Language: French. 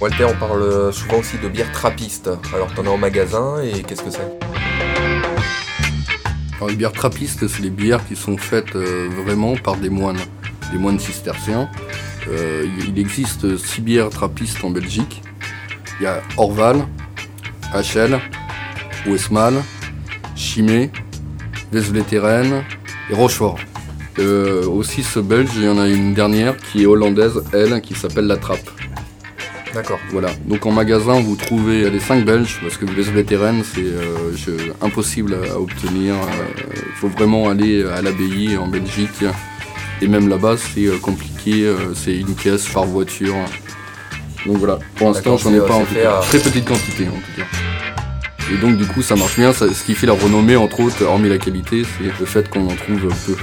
Walter, on parle souvent aussi de bière trappiste. Alors, t'en as en magasin et qu'est-ce que c'est? Les bières trappistes, c'est les bières qui sont faites euh, vraiment par des moines, des moines cisterciens. Euh, il existe six bières trappistes en Belgique. Il y a Orval, Hachel, Westmal, Chimay, Vesvleteren et Rochefort. Euh, aussi ce belge, il y en a une dernière qui est hollandaise, elle, qui s'appelle La Trappe. D'accord. Voilà, donc en magasin vous trouvez les 5 belges parce que les vétérans c'est euh, impossible à obtenir. Il faut vraiment aller à l'abbaye en Belgique et même là-bas c'est euh, compliqué, euh, c'est une caisse par voiture. Donc voilà, pour l'instant j'en ai pas en tout cas. à- Très petite quantité en tout cas. Et donc du coup ça marche bien, ça- ce qui fait la renommée entre autres, hormis la qualité, c'est le fait qu'on en trouve peu.